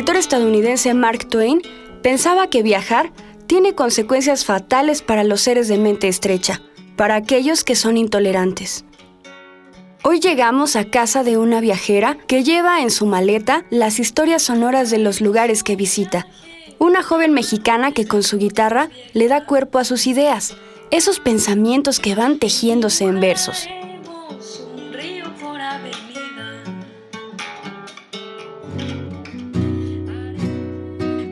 Escritor estadounidense Mark Twain pensaba que viajar tiene consecuencias fatales para los seres de mente estrecha, para aquellos que son intolerantes. Hoy llegamos a casa de una viajera que lleva en su maleta las historias sonoras de los lugares que visita. Una joven mexicana que con su guitarra le da cuerpo a sus ideas, esos pensamientos que van tejiéndose en versos.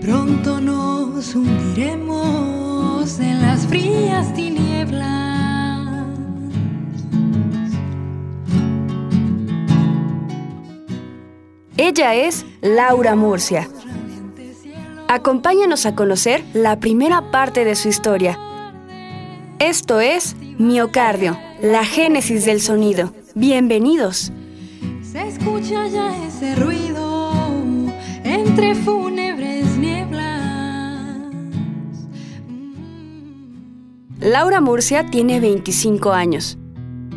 Pronto nos hundiremos en las frías tinieblas. Ella es Laura Murcia. Acompáñanos a conocer la primera parte de su historia. Esto es Miocardio, la génesis del sonido. Bienvenidos. Se escucha ya ese ruido entre fúnebres Laura Murcia tiene 25 años.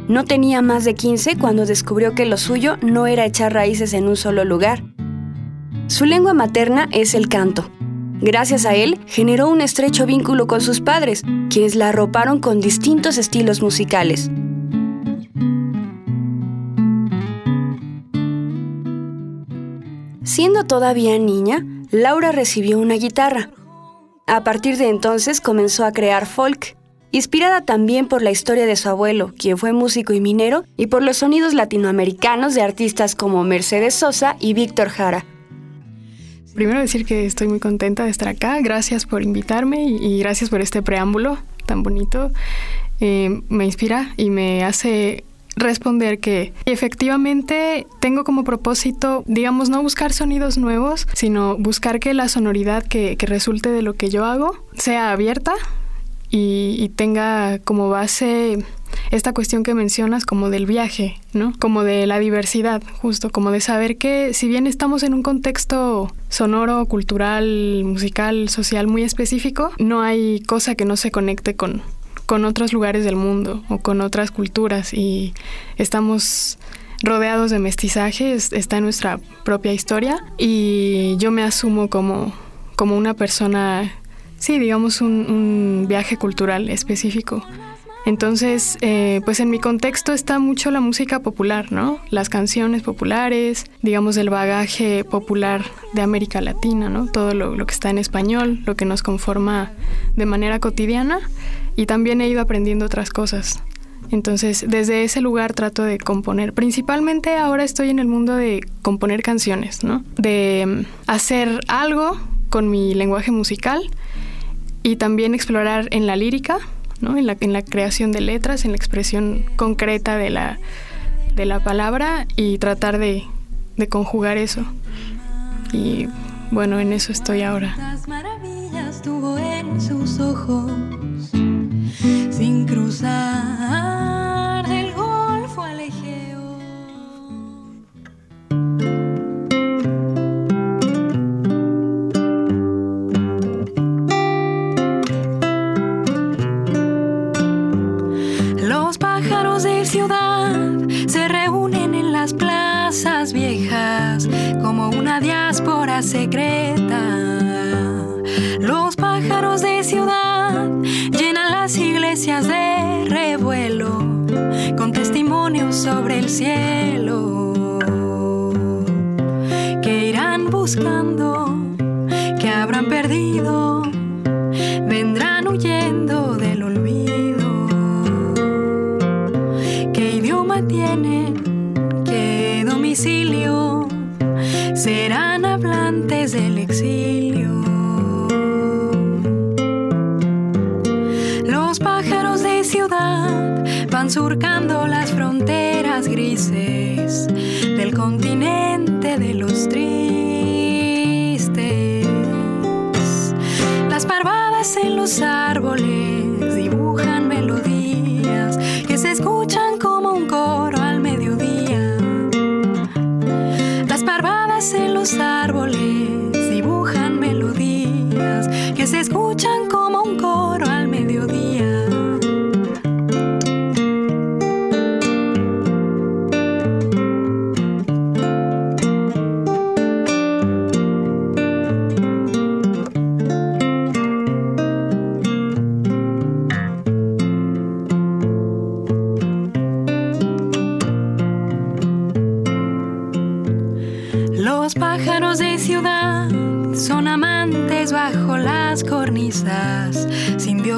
No tenía más de 15 cuando descubrió que lo suyo no era echar raíces en un solo lugar. Su lengua materna es el canto. Gracias a él, generó un estrecho vínculo con sus padres, quienes la arroparon con distintos estilos musicales. Siendo todavía niña, Laura recibió una guitarra. A partir de entonces comenzó a crear folk, inspirada también por la historia de su abuelo, quien fue músico y minero, y por los sonidos latinoamericanos de artistas como Mercedes Sosa y Víctor Jara. Primero decir que estoy muy contenta de estar acá, gracias por invitarme y, gracias por este preámbulo tan bonito. Eh, me inspira y me hace responder que efectivamente tengo como propósito, digamos, no buscar sonidos nuevos, sino buscar que la sonoridad que, que resulte de lo que yo hago sea abierta y, y, tenga como base esta cuestión que mencionas como del viaje, ¿no? Como de la diversidad, justo, como de saber que si bien estamos en un contexto sonoro, cultural, musical, social muy específico, no hay cosa que no se conecte con, con otros lugares del mundo o con otras culturas y estamos rodeados de mestizaje, está en nuestra propia historia y yo me asumo como, como una persona, sí, digamos un, un viaje cultural específico. Entonces, eh, pues en mi contexto está mucho la música popular, ¿no? Las canciones populares, digamos el bagaje popular de América Latina, ¿no? Todo lo, lo que está en español, lo que nos conforma de manera cotidiana y también he ido aprendiendo otras cosas. Entonces, desde ese lugar trato de componer. Principalmente ahora estoy en el mundo de componer canciones, ¿no? De mm, hacer algo con mi lenguaje musical y también explorar en la lírica, ¿no? En la, en la creación de letras, en la expresión concreta de la, de la palabra y tratar de, de conjugar eso. Y bueno, en eso estoy ahora. Las maravillas tuvo en sus ojos sin cruzar cielo que irán buscando, que habrán perdido,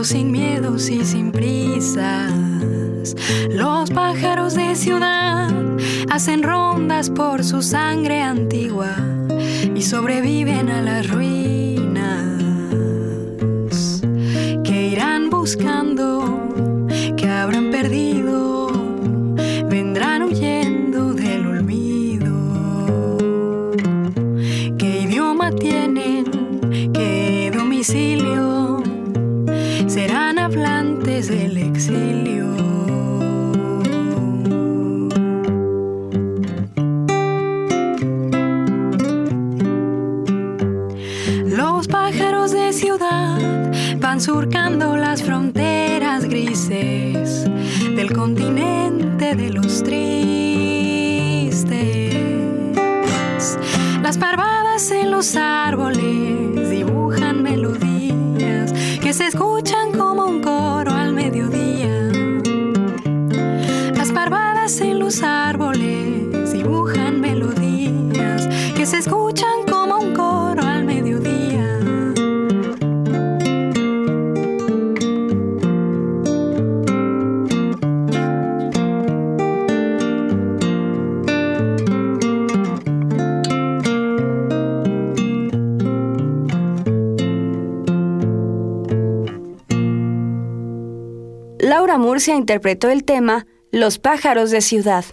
sin miedos y sin prisas. Los pájaros de ciudad hacen rondas por su sangre antigua y sobreviven a las ruinas que irán buscando, hablantes del exilio. Murcia interpretó el tema Los pájaros de ciudad.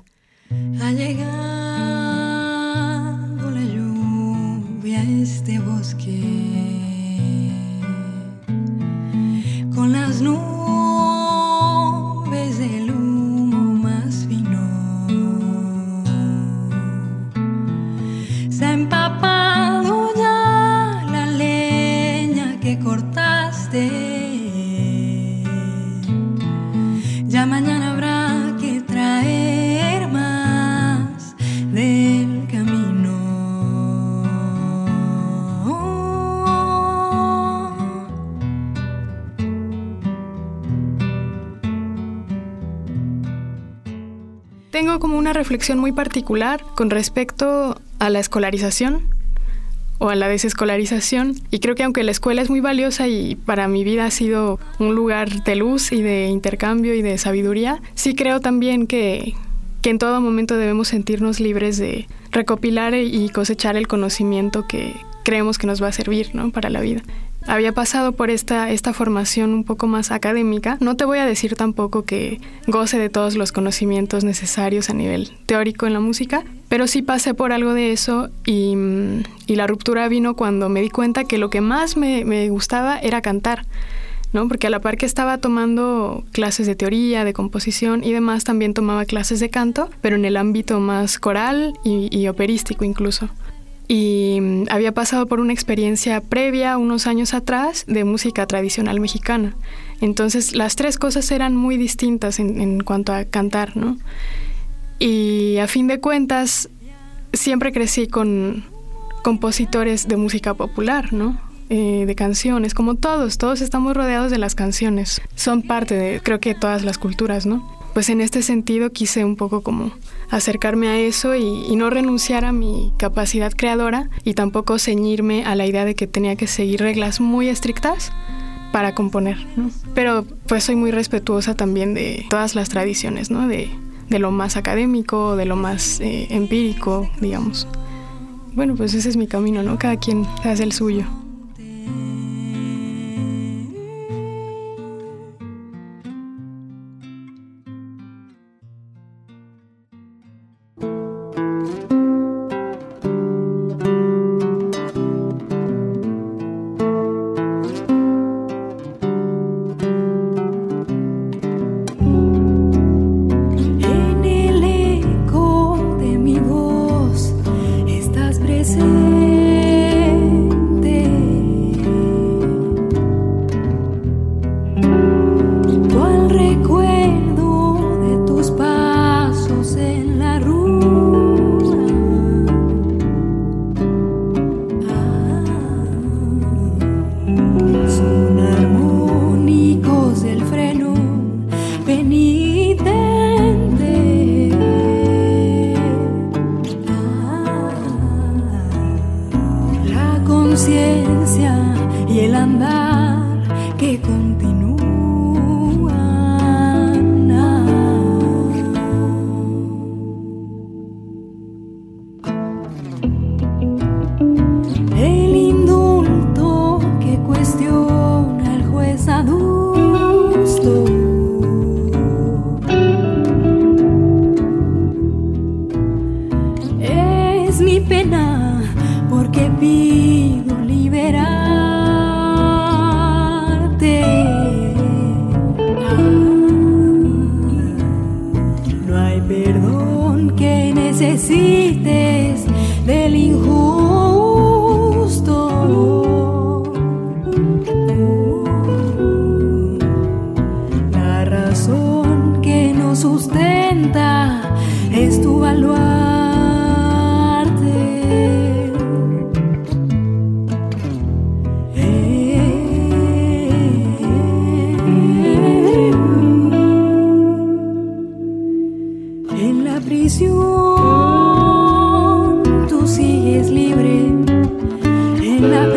Reflexión muy particular con respecto a la escolarización o a la desescolarización y creo que aunque la escuela es muy valiosa y para mi vida ha sido un lugar de luz y de intercambio y de sabiduría, sí creo también que, que en todo momento debemos sentirnos libres de recopilar y cosechar el conocimiento que creemos que nos va a servir ¿no? para la vida. Había pasado por esta, esta formación un poco más académica. No te voy a decir tampoco que goce de todos los conocimientos necesarios a nivel teórico en la música, pero sí pasé por algo de eso y, y la ruptura vino cuando me di cuenta que lo que más me, me gustaba era cantar. ¿no? Porque a la par que estaba tomando clases de teoría, de composición y demás, también tomaba clases de canto, pero en el ámbito más coral y, y operístico incluso y mm, había pasado por una experiencia previa unos años atrás de música tradicional mexicana. Entonces las tres cosas eran muy distintas en, cuanto a cantar, ¿no? Y a fin de cuentas siempre crecí con compositores de música popular, ¿no? Eh, de canciones, como todos, todos estamos rodeados de las canciones. Son parte de, creo que, todas las culturas, ¿no? Pues en este sentido quise un poco como acercarme a eso y, no renunciar a mi capacidad creadora y tampoco ceñirme a la idea de que tenía que seguir reglas muy estrictas para componer, ¿no? Pero pues soy muy respetuosa también de todas las tradiciones, ¿no? De, de lo más académico, de lo más eh, empírico, digamos. Bueno, pues ese es mi camino, ¿no? Cada quien hace el suyo.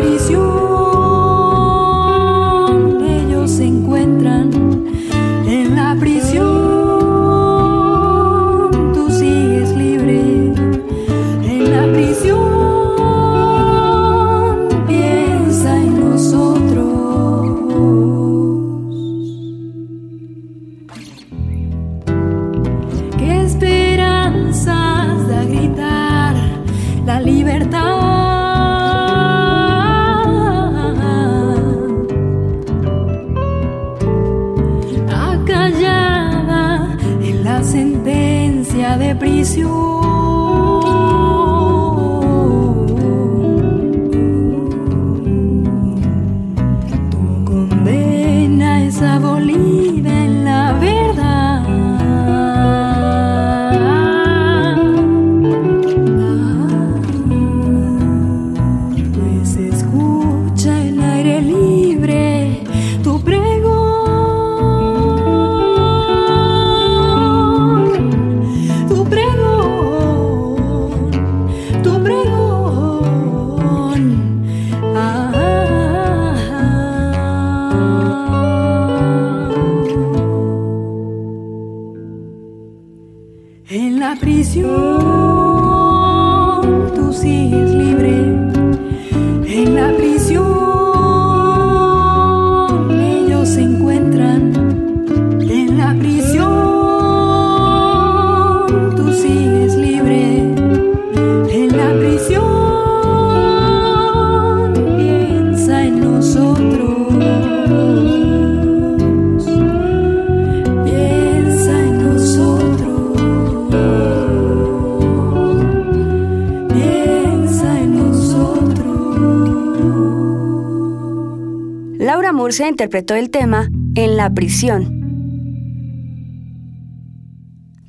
En la En la prisión tú sigues libre. Murcia interpretó el tema En la prisión.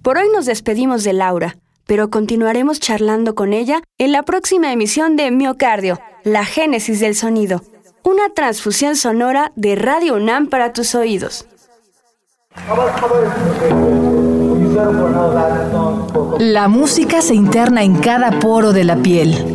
Por hoy nos despedimos de Laura, pero continuaremos charlando con ella en la próxima emisión de Miocardio, la génesis del sonido, una transfusión sonora de Radio UNAM para tus oídos. La música se interna en cada poro de la piel.